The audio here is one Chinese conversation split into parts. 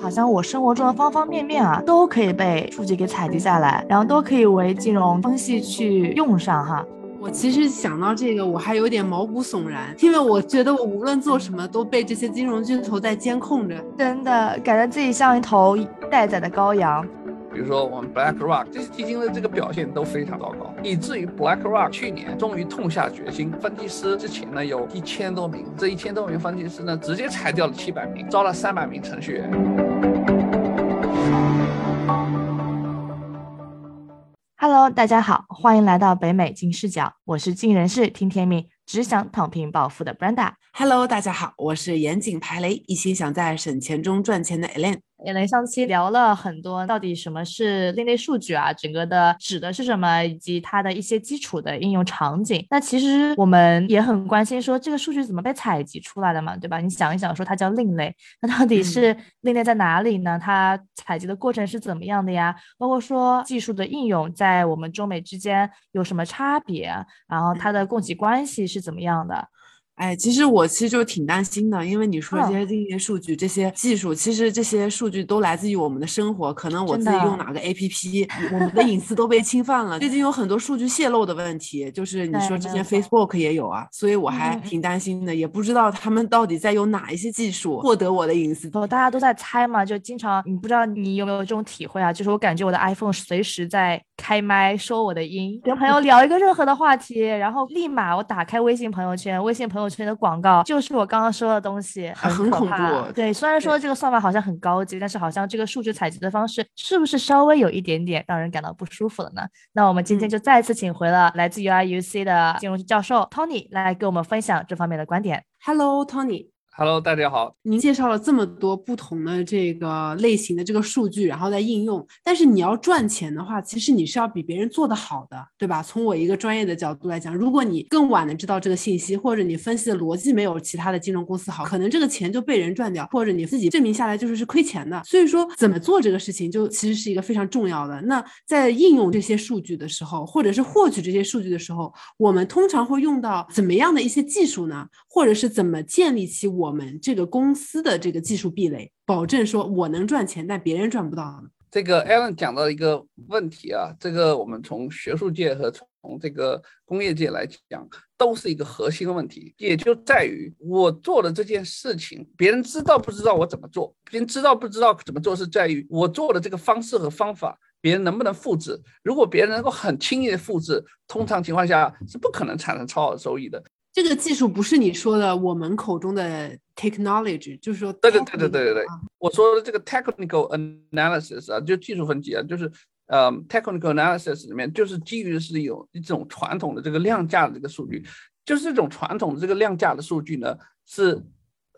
好像我生活中的方方面面啊，都可以被数据给采集下来，然后都可以为金融分析去用上哈。我其实想到这个，我还有点毛骨悚然，因为我觉得我无论做什么都被这些金融巨头在监控着，真的感觉自己像一头待宰的羔羊。比如说我们 BlackRock 这些基金的这个表现都非常糟糕，以至于 BlackRock 去年终于痛下决心，分析师之前呢有一千多名，这一千多名分析师呢直接裁掉了七百名，招了三百名程序员。Hello，大家好，欢迎来到北美金视角，我是尽人事听天命，只想躺平暴富的 Brenda。Hello，大家好，我是严谨排雷，一心想在省钱中赚钱的 Elaine。也雷上期聊了很多，到底什么是另类数据啊？整个的指的是什么，以及它的一些基础的应用场景。那其实我们也很关心，说这个数据怎么被采集出来的嘛，对吧？你想一想，说它叫另类，那到底是另类在哪里呢？它采集的过程是怎么样的呀？包括说技术的应用在我们中美之间有什么差别？然后它的供给关系是怎么样的？哎，其实我其实就挺担心的，因为你说这些这些数据、这些技术，其实这些数据都来自于我们的生活。可能我自己用哪个 APP，我们的隐私都被侵犯了。最近有很多数据泄露的问题，就是你说之前 Facebook 也有啊，所以我还挺担心的，也不知道他们到底在用哪一些技术获得我的隐私。大家都在猜嘛，就经常你不知道你有没有这种体会啊？就是我感觉我的 iPhone 随时在开麦说我的音，跟朋友聊一个任何的话题，然后立马我打开微信朋友圈，微信朋友。圈的广告就是我刚刚说的东西，很恐怖。对，虽然说这个算法好像很高级，但是好像这个数据采集的方式是不是稍微有一点点让人感到不舒服了呢？那我们今天就再次请回了来自 UIUC 的金融教授 Tony 来给我们分享这方面的观点。Hello，Tony。Hello，大家好。您介绍了这么多不同的这个类型的这个数据，然后再应用。但是你要赚钱的话，其实你是要比别人做得好的，对吧？从我一个专业的角度来讲，如果你更晚的知道这个信息，或者你分析的逻辑没有其他的金融公司好，可能这个钱就被人赚掉，或者你自己证明下来就是是亏钱的。所以说，怎么做这个事情，就其实是一个非常重要的。那在应用这些数据的时候，或者是获取这些数据的时候，我们通常会用到怎么样的一些技术呢？或者是怎么建立起我我们这个公司的这个技术壁垒，保证说我能赚钱，但别人赚不到？这个 Alan 讲到一个问题啊，这个我们从学术界和从这个工业界来讲，都是一个核心的问题，也就在于我做的这件事情，别人知道不知道我怎么做？别人知道不知道怎么做，是在于我做的这个方式和方法，别人能不能复制？如果别人能够很轻易的复制，通常情况下是不可能产生超额收益的。这个技术不是你说的我们口中的 technology，就是说，对对对对对对对，我说的这个 technical analysis 啊，就技术分析啊，就是呃 technical analysis 里面就是基于是有一种传统的这个量价的这个数据，就是这种传统的这个量价的数据呢，是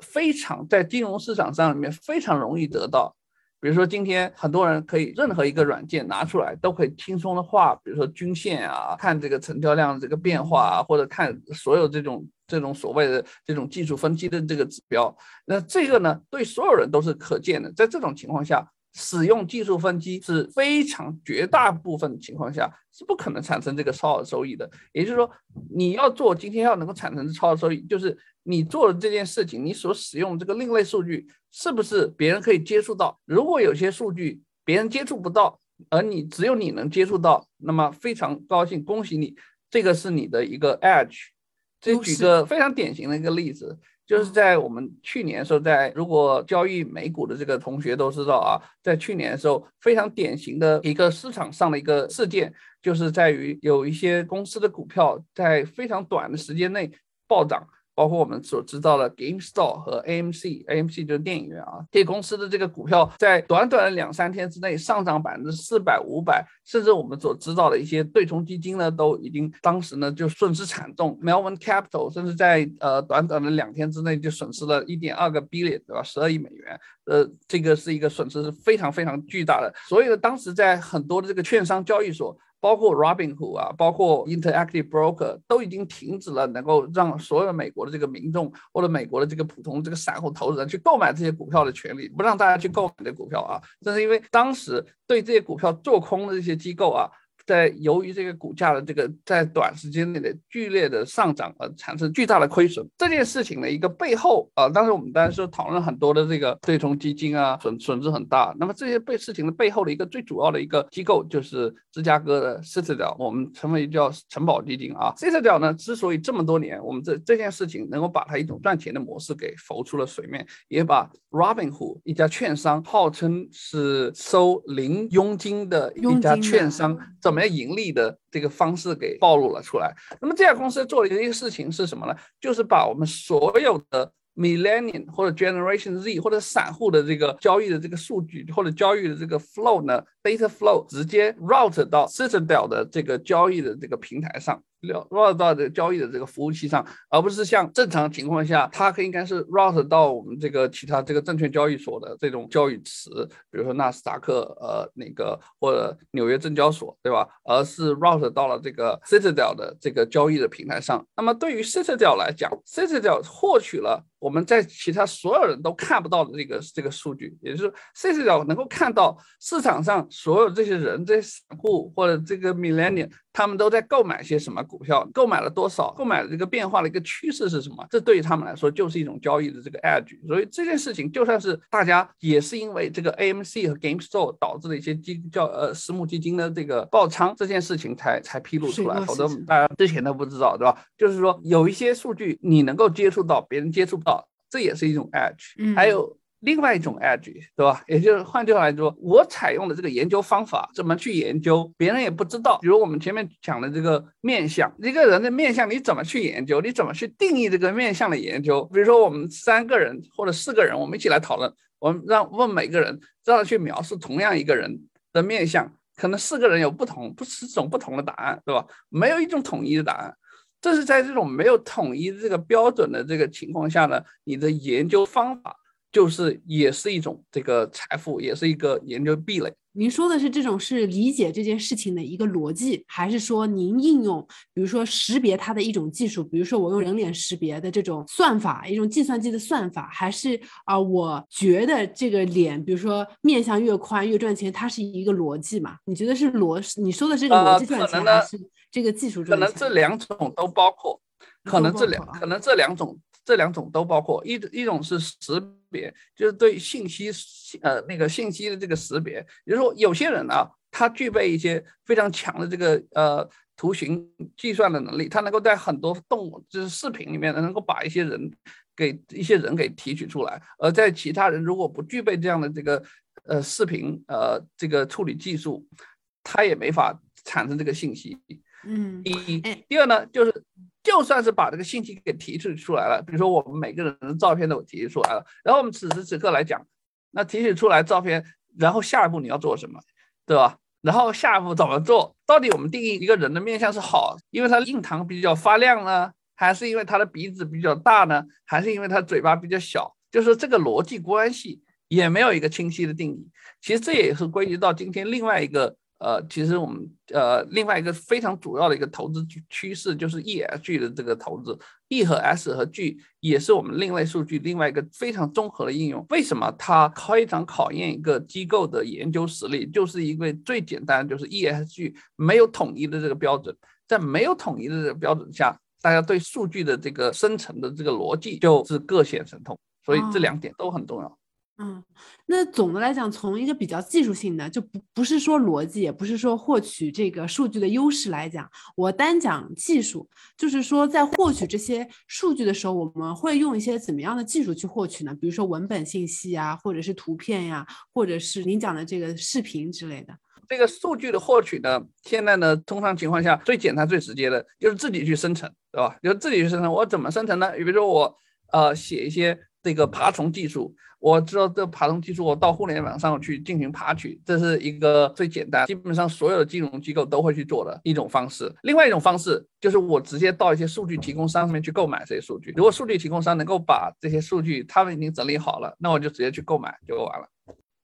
非常在金融市场上里面非常容易得到。比如说，今天很多人可以任何一个软件拿出来，都可以轻松的画，比如说均线啊，看这个成交量的这个变化啊，或者看所有这种这种所谓的这种技术分析的这个指标。那这个呢，对所有人都是可见的。在这种情况下，使用技术分析是非常绝大部分情况下是不可能产生这个超额收益的。也就是说，你要做今天要能够产生超额收益，就是你做的这件事情，你所使用这个另类数据。是不是别人可以接触到？如果有些数据别人接触不到，而你只有你能接触到，那么非常高兴，恭喜你，这个是你的一个 edge。这举个非常典型的一个例子，就是在我们去年的时候，在如果交易美股的这个同学都知道啊，在去年的时候，非常典型的一个市场上的一个事件，就是在于有一些公司的股票在非常短的时间内暴涨。包括我们所知道的 GameStop 和 AMC，AMC 就是电影院啊，这公司的这个股票在短短的两三天之内上涨百分之四百、五百，甚至我们所知道的一些对冲基金呢，都已经当时呢就损失惨重。Melvin Capital 甚至在呃短短的两天之内就损失了一点二个 billion，对吧？十二亿美元，呃，这个是一个损失是非常非常巨大的。所以呢，当时在很多的这个券商交易所。包括 Robinhood 啊，包括 Interactive Broker 都已经停止了能够让所有美国的这个民众或者美国的这个普通这个散户投资人去购买这些股票的权利，不让大家去购买这股票啊。正是因为当时对这些股票做空的这些机构啊，在由于这个股价的这个在短时间内的剧烈的上涨而产生巨大的亏损。这件事情的一个背后啊，当时我们当时讨论很多的这个对冲基金啊，损损失很大。那么这些被事情的背后的一个最主要的一个机构就是芝加哥的 Citadel，我们称为叫城堡基金啊。Citadel 呢，之所以这么多年我们这这件事情能够把它一种赚钱的模式给浮出了水面，也把 Robinhood 一家券商号称是收零佣金的一家券商怎么样盈利的这个方式给暴露了出来。那么这家公司做的一个事情是什么呢？就是把我们所有的 Millennium 或者 Generation Z 或者散户的这个交易的这个数据或者交易的这个 flow 呢，data flow 直接 route 到 Citadel 的这个交易的这个平台上。Rout 到这交易的这个服务器上，而不是像正常情况下，它应该是 rout 到我们这个其他这个证券交易所的这种交易池，比如说纳斯达克，呃，那个或者纽约证交所，对吧？而是 rout 到了这个 Citadel 的这个交易的平台上。那么对于 Citadel 来讲，Citadel 获取了我们在其他所有人都看不到的这个这个数据，也就是 Citadel 能够看到市场上所有这些人、这散户或者这个 Millennium。他们都在购买些什么股票？购买了多少？购买的这个变化的一个趋势是什么？这对于他们来说就是一种交易的这个 edge。所以这件事情就算是大家也是因为这个 AMC 和 GameStop 导致的一些基叫呃私募基金的这个爆仓这件事情才才披露出来，否则大家之前都不知道，对吧？就是说有一些数据你能够接触到，别人接触不到，这也是一种 edge。还有。另外一种 edge，对吧？也就是换句话来说，我采用的这个研究方法怎么去研究，别人也不知道。比如我们前面讲的这个面相，一个人的面相你怎么去研究？你怎么去定义这个面相的研究？比如说我们三个人或者四个人，我们一起来讨论，我们让问每个人让他去描述同样一个人的面相，可能四个人有不同不十种不同的答案，对吧？没有一种统一的答案。这是在这种没有统一的这个标准的这个情况下呢，你的研究方法。就是也是一种这个财富，也是一个研究壁垒。您说的是这种是理解这件事情的一个逻辑，还是说您应用，比如说识别它的一种技术，比如说我用人脸识别的这种算法，一种计算机的算法，还是啊，我觉得这个脸，比如说面相越宽越赚钱，它是一个逻辑嘛？你觉得是逻？你说的这个逻辑赚钱，还是这个技术赚钱？可能这两种都包括，可能这两，可能这两种。这两种都包括一一种是识别，就是对信息呃那个信息的这个识别，也就是说有些人啊，他具备一些非常强的这个呃图形计算的能力，他能够在很多动就是视频里面能够把一些人给一些人给提取出来，而在其他人如果不具备这样的这个呃视频呃这个处理技术，他也没法产生这个信息。嗯，第一，第二呢就是。就算是把这个信息给提取出来了，比如说我们每个人的照片都提取出来了，然后我们此时此刻来讲，那提取出来照片，然后下一步你要做什么，对吧？然后下一步怎么做？到底我们定义一个人的面相是好，因为他印堂比较发亮呢，还是因为他的鼻子比较大呢，还是因为他嘴巴比较小？就是这个逻辑关系也没有一个清晰的定义。其实这也是归结到今天另外一个。呃，其实我们呃另外一个非常主要的一个投资趋势就是 ESG 的这个投资，E 和 S 和 G 也是我们另类数据另外一个非常综合的应用。为什么它非常考验一个机构的研究实力？就是因为最简单就是 ESG 没有统一的这个标准，在没有统一的这个标准下，大家对数据的这个生成的这个逻辑就是各显神通。所以这两点都很重要。嗯，那总的来讲，从一个比较技术性的，就不不是说逻辑，也不是说获取这个数据的优势来讲，我单讲技术，就是说在获取这些数据的时候，我们会用一些怎么样的技术去获取呢？比如说文本信息呀，或者是图片呀，或者是您讲的这个视频之类的。这个数据的获取呢，现在呢，通常情况下最简单、最直接的就是自己去生成，对吧？就自己去生成。我怎么生成呢？比如说我呃写一些这个爬虫技术。我知道这爬虫技术，我到互联网上去进行爬取，这是一个最简单，基本上所有的金融机构都会去做的一种方式。另外一种方式就是我直接到一些数据提供商上面去购买这些数据。如果数据提供商能够把这些数据他们已经整理好了，那我就直接去购买就完了。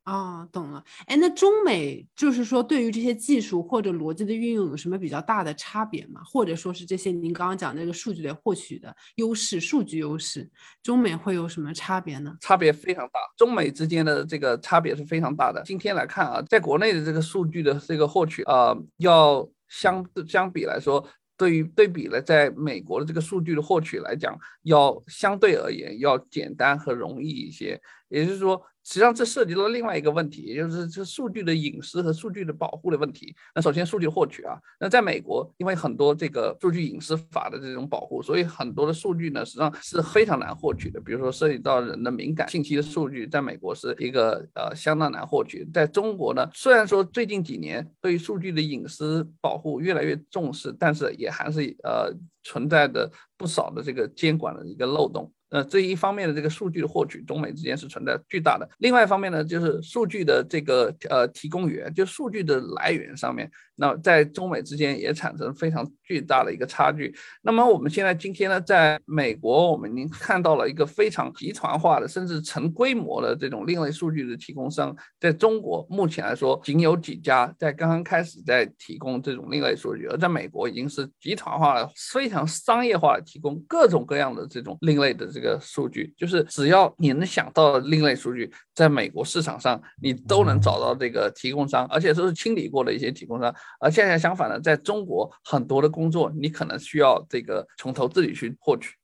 哦，懂了。哎，那中美就是说，对于这些技术或者逻辑的运用，有什么比较大的差别吗？或者说是这些您刚刚讲那个数据的获取的优势，数据优势，中美会有什么差别呢？差别非常大，中美之间的这个差别是非常大的。今天来看啊，在国内的这个数据的这个获取啊，要相相比来说，对于对比了在美国的这个数据的获取来讲，要相对而言要简单和容易一些。也就是说。实际上，这涉及到另外一个问题，也就是这数据的隐私和数据的保护的问题。那首先，数据获取啊，那在美国，因为很多这个数据隐私法的这种保护，所以很多的数据呢，实际上是非常难获取的。比如说，涉及到人的敏感信息的数据，在美国是一个呃相当难获取。在中国呢，虽然说最近几年对于数据的隐私保护越来越重视，但是也还是呃存在的不少的这个监管的一个漏洞。呃，这一方面的这个数据的获取，中美之间是存在巨大的。另外一方面呢，就是数据的这个呃提供源，就数据的来源上面，那在中美之间也产生非常巨大的一个差距。那么我们现在今天呢，在美国，我们已经看到了一个非常集团化的，甚至成规模的这种另类数据的提供商。在中国目前来说，仅有几家在刚刚开始在提供这种另类数据，而在美国已经是集团化的、非常商业化的提供各种各样的这种另类的。这个数据就是只要你能想到的另类数据，在美国市场上你都能找到这个提供商，而且都是清理过的一些提供商。而恰恰相反的，在中国很多的工作你可能需要这个从头自己去获取。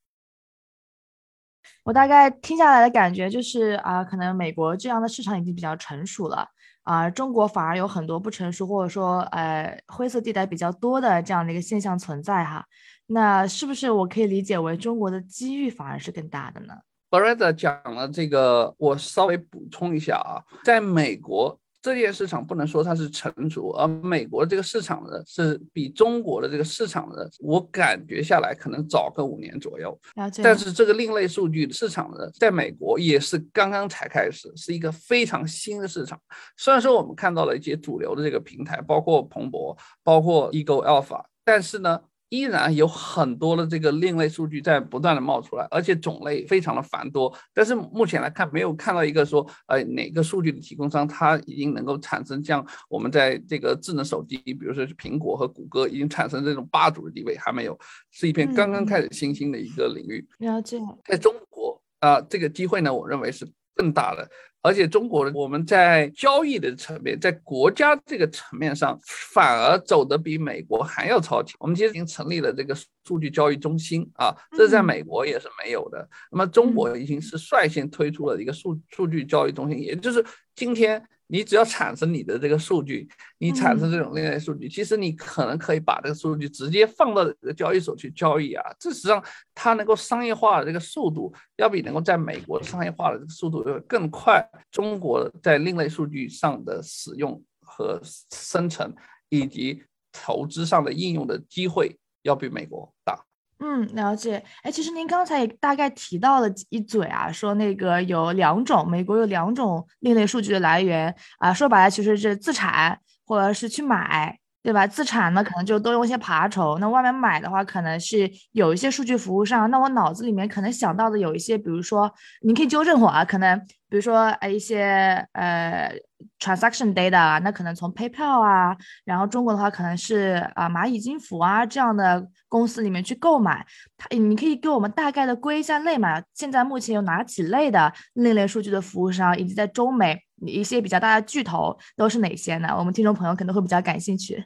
我大概听下来的感觉就是啊，可能美国这样的市场已经比较成熟了啊，中国反而有很多不成熟或者说呃灰色地带比较多的这样的一个现象存在哈。那是不是我可以理解为中国的机遇反而是更大的呢 b r e t 讲了这个，我稍微补充一下啊，在美国这件市场不能说它是成熟，而美国这个市场呢是比中国的这个市场呢，我感觉下来可能早个五年左右。但是这个另类数据市场呢，在美国也是刚刚才开始，是一个非常新的市场。虽然说我们看到了一些主流的这个平台，包括彭博，包括 Ego Alpha，但是呢。依然有很多的这个另类数据在不断的冒出来，而且种类非常的繁多。但是目前来看，没有看到一个说，呃，哪个数据的提供商它已经能够产生像我们在这个智能手机，比如说是苹果和谷歌，已经产生这种霸主的地位，还没有，是一片刚刚开始新兴的一个领域。了解。在中国啊，这个机会呢，我认为是更大的。而且中国我们在交易的层面，在国家这个层面上，反而走得比美国还要超前。我们其实已经成立了这个数据交易中心啊，这在美国也是没有的。那么中国已经是率先推出了一个数数据交易中心，也就是今天。你只要产生你的这个数据，你产生这种另类数据，其实你可能可以把这个数据直接放到这个交易所去交易啊。这实际上它能够商业化的这个速度，要比能够在美国商业化的这个速度要更快。中国在另类数据上的使用和生成，以及投资上的应用的机会，要比美国大。嗯，了解。哎，其实您刚才也大概提到了一嘴啊，说那个有两种，美国有两种另类数据的来源啊，说白了其实是自产或者是去买，对吧？自产呢可能就多用一些爬虫，那外面买的话可能是有一些数据服务商。那我脑子里面可能想到的有一些，比如说，你可以纠正我啊，可能比如说呃一些呃。transaction data，那可能从 PayPal 啊，然后中国的话可能是啊蚂蚁金服啊这样的公司里面去购买。它，你可以给我们大概的归一下类嘛？现在目前有哪几类的另类数据的服务商，以及在中美一些比较大的巨头都是哪些呢？我们听众朋友可能会比较感兴趣。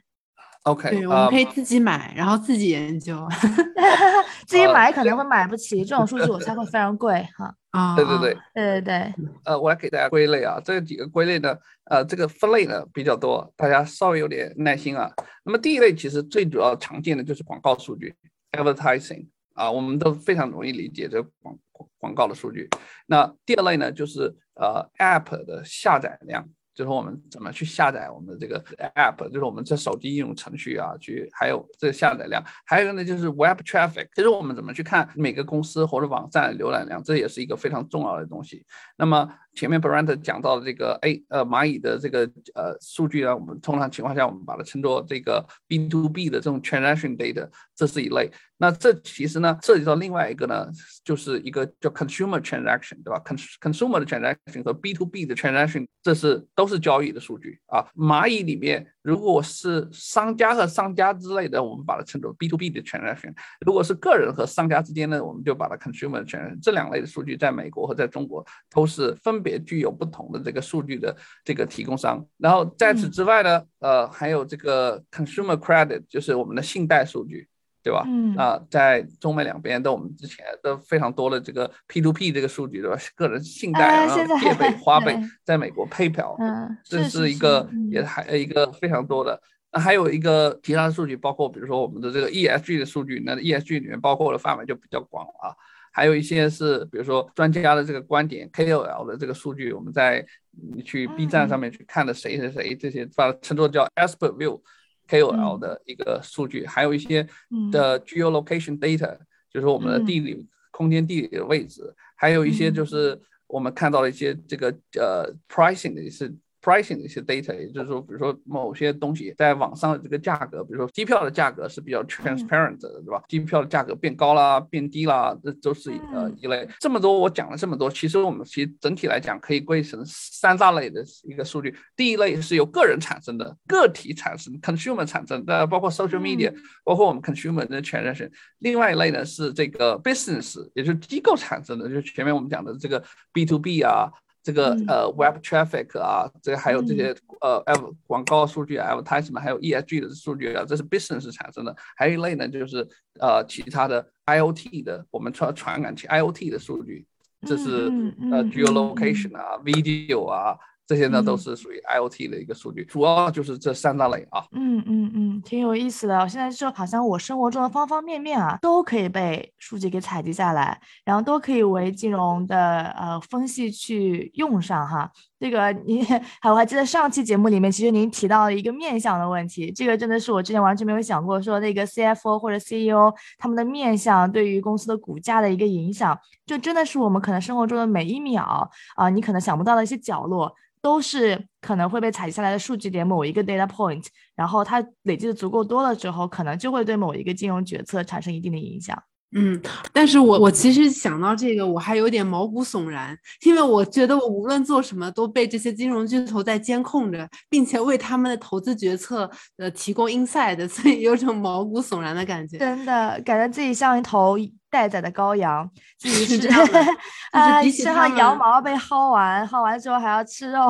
OK，对，我们可以自己买，然后自己研究。自己买可能会买不起，这种数据我猜会非常贵哈。啊，对对对，对对对。呃，我来给大家归类啊，这几个归类呢，呃，这个分类呢比较多，大家稍微有点耐心啊。那么第一类其实最主要常见的就是广告数据，advertising 啊，我们都非常容易理解这广广告的数据。那第二类呢就是呃 app 的下载量。就是我们怎么去下载我们的这个 app，就是我们这手机应用程序啊，去还有这下载量，还有一个呢就是 web traffic，其实我们怎么去看每个公司或者网站浏览量，这也是一个非常重要的东西。那么前面 Brand 讲到的这个 A 呃蚂蚁的这个呃数据呢，我们通常情况下我们把它称作这个 B to B 的这种 transaction data，这是一类。那这其实呢涉及到另外一个呢，就是一个叫 consumer transaction，对吧？consumer 的 transaction 和 B to B 的 transaction，这是都是交易的数据啊。蚂蚁里面如果是商家和商家之类的，我们把它称作 B to B 的 transaction；如果是个人和商家之间呢，我们就把它 consumer transaction。这两类的数据在美国和在中国都是分别具有不同的这个数据的这个提供商。然后在此之外呢，呃，还有这个 consumer credit，就是我们的信贷数据。对吧？嗯啊，在中美两边都我们之前都非常多的这个 P to P 这个数据，对吧？个人信贷，然后借呗、花呗，在美国 PayPal，嗯，这是一个也还一个非常多的。那还有一个其他的数据，包括比如说我们的这个 ESG 的数据，那 ESG 里面包括的范围就比较广了啊。还有一些是比如说专家的这个观点，KOL 的这个数据，我们在你去 B 站上面去看的谁谁谁这些，把它称作叫 Expert View。KOL 的一个数据，还有一些的 geolocation data，就是我们的地理空间地理的位置，还有一些就是我们看到了一些这个呃 pricing 的一些。Pricing 的一些 data，也就是说，比如说某些东西在网上的这个价格，比如说机票的价格是比较 transparent 的，对吧？机票的价格变高啦、变低啦，这都是呃一类。这么多我讲了这么多，其实我们其实整体来讲可以归成三大类的一个数据。第一类是由个人产生的，个体产生，consumer 产生的，包括 social media，包括我们 consumer 的 transaction。另外一类呢是这个 business，也就是机构产生的，就是前面我们讲的这个 B to B 啊。这个呃，web traffic 啊，这个还有这些呃，ad 广告数据，advertisement，还有 ESG 的数据啊，这是 business 产生的。还有一类呢，就是呃，其他的 IOT 的，我们传传感器 IOT 的数据，这是呃，geolocation 啊，video 啊。这些呢都是属于 IOT 的一个数据，主要就是这三大类啊。嗯嗯嗯，挺有意思的。我现在就好像我生活中的方方面面啊，都可以被数据给采集下来，然后都可以为金融的呃分析去用上哈。这个你 还我还记得上期节目里面，其实您提到了一个面相的问题，这个真的是我之前完全没有想过，说那个 CFO 或者 CEO 他们的面相对于公司的股价的一个影响，就真的是我们可能生活中的每一秒啊，你可能想不到的一些角落。都是可能会被采集下来的数据点某一个 data point，然后它累积的足够多了之后，可能就会对某一个金融决策产生一定的影响。嗯，但是我我其实想到这个，我还有点毛骨悚然，因为我觉得我无论做什么都被这些金融巨头在监控着，并且为他们的投资决策呃提供 inside，所以有种毛骨悚然的感觉。真的，感觉自己像一头待宰的羔羊，自己 是这样的，啊，身上羊毛被薅完，薅完之后还要吃肉。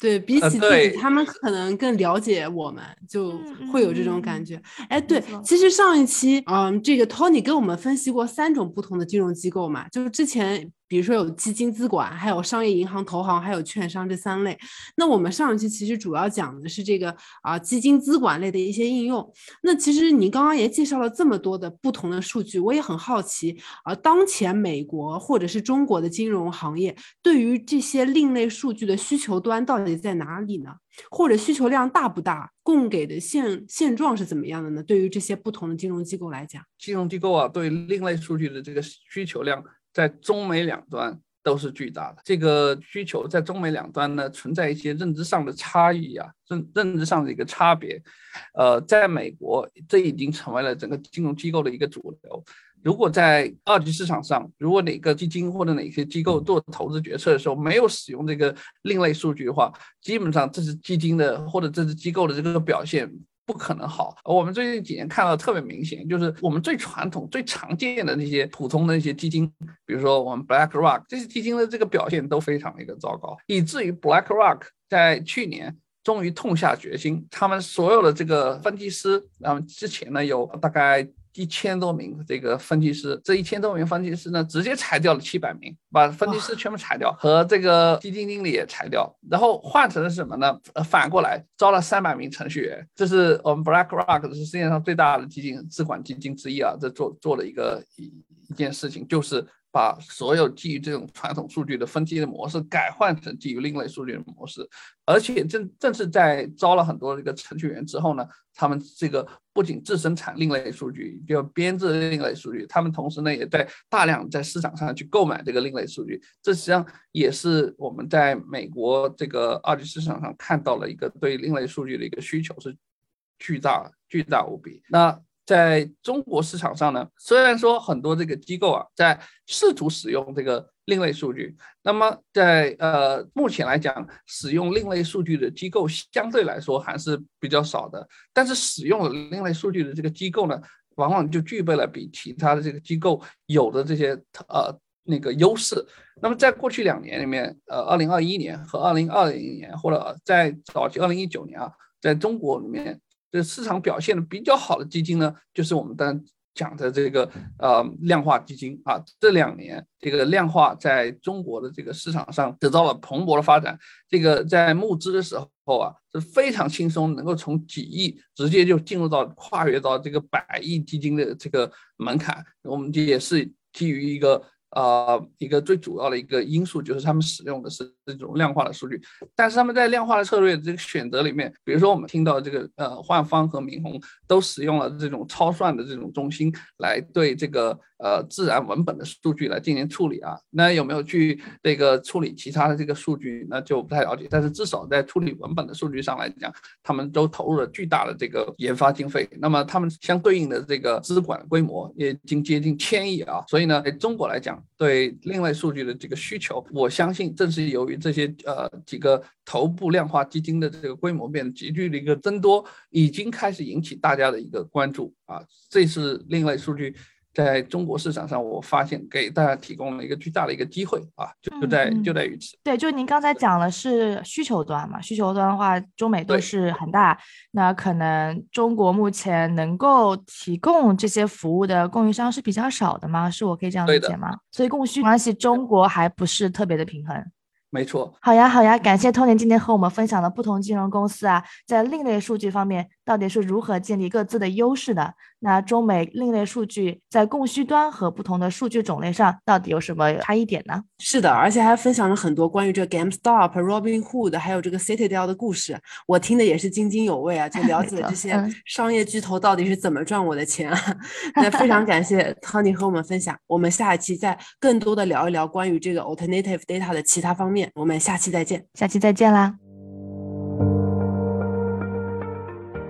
对比起自己，他们可能更了解我们，就会有这种感觉。哎，对，其实上一期，嗯，这个 Tony 跟我们分析过三种不同的金融机构嘛，就是之前。比如说有基金资管，还有商业银行、投行，还有券商这三类。那我们上一期其实主要讲的是这个啊基金资管类的一些应用。那其实你刚刚也介绍了这么多的不同的数据，我也很好奇啊，当前美国或者是中国的金融行业对于这些另类数据的需求端到底在哪里呢？或者需求量大不大？供给的现现状是怎么样的呢？对于这些不同的金融机构来讲，金融机构啊对另类数据的这个需求量。在中美两端都是巨大的，这个需求在中美两端呢存在一些认知上的差异啊，认认知上的一个差别。呃，在美国，这已经成为了整个金融机构的一个主流。如果在二级市场上，如果哪个基金或者哪些机构做投资决策的时候没有使用这个另类数据的话，基本上这是基金的或者这是机构的这个表现。不可能好。我们最近几年看到特别明显，就是我们最传统、最常见的那些普通的那些基金，比如说我们 BlackRock 这些基金的这个表现都非常的一个糟糕，以至于 BlackRock 在去年终于痛下决心，他们所有的这个分析师，然后之前呢有大概。一千多名这个分析师，这一千多名分析师呢，直接裁掉了七百名，把分析师全部裁掉，和这个基金经理也裁掉，然后换成了什么呢？呃，反过来招了三百名程序员。这是我们 BlackRock 是世界上最大的基金资管基金之一啊，这做做了一个一一件事情，就是。把所有基于这种传统数据的分析的模式改换成基于另类数据的模式，而且正正是在招了很多这个程序员之后呢，他们这个不仅自生产另类数据，就编制另类数据，他们同时呢也在大量在市场上去购买这个另类数据，这实际上也是我们在美国这个二级市场上看到了一个对另类数据的一个需求是巨大巨大无比。那在中国市场上呢，虽然说很多这个机构啊，在试图使用这个另类数据。那么在呃目前来讲，使用另类数据的机构相对来说还是比较少的。但是使用了另类数据的这个机构呢，往往就具备了比其他的这个机构有的这些呃那个优势。那么在过去两年里面，呃，二零二一年和二零二零年，或者在早期二零一九年啊，在中国里面，这市场表现的比较好的基金呢，就是我们当。讲的这个呃量化基金啊，这两年这个量化在中国的这个市场上得到了蓬勃的发展。这个在募资的时候啊，是非常轻松，能够从几亿直接就进入到跨越到这个百亿基金的这个门槛。我们也是基于一个。呃，一个最主要的一个因素就是他们使用的是这种量化的数据，但是他们在量化的策略这个选择里面，比如说我们听到这个呃焕方和敏宏都使用了这种超算的这种中心来对这个。呃，自然文本的数据来进行处理啊，那有没有去这个处理其他的这个数据，那就不太了解。但是至少在处理文本的数据上来讲，他们都投入了巨大的这个研发经费。那么他们相对应的这个资管规模也已经接近千亿啊。所以呢，在中国来讲，对另类数据的这个需求，我相信正是由于这些呃几个头部量化基金的这个规模变得急剧的一个增多，已经开始引起大家的一个关注啊。这是另类数据。在中国市场上，我发现给大家提供了一个巨大的一个机会啊，就就在就在于此。对，就您刚才讲的是需求端嘛，需求端的话，中美都是很大。那可能中国目前能够提供这些服务的供应商是比较少的吗？是我可以这样理解吗？所以供需关系，中国还不是特别的平衡。没错。好呀，好呀，感谢 Tony 今天和我们分享的不同金融公司啊，在另类数据方面到底是如何建立各自的优势的。那中美另类数据在供需端和不同的数据种类上到底有什么差异点呢？是的，而且还分享了很多关于这个 GameStop、Robinhood 还有这个 Citadel 的故事，我听的也是津津有味啊，就了解 这些商业巨头到底是怎么赚我的钱。啊 那非常感谢 Tony 和我们分享，我们下一期再更多的聊一聊关于这个 Alternative Data 的其他方面，我们下期再见，下期再见啦。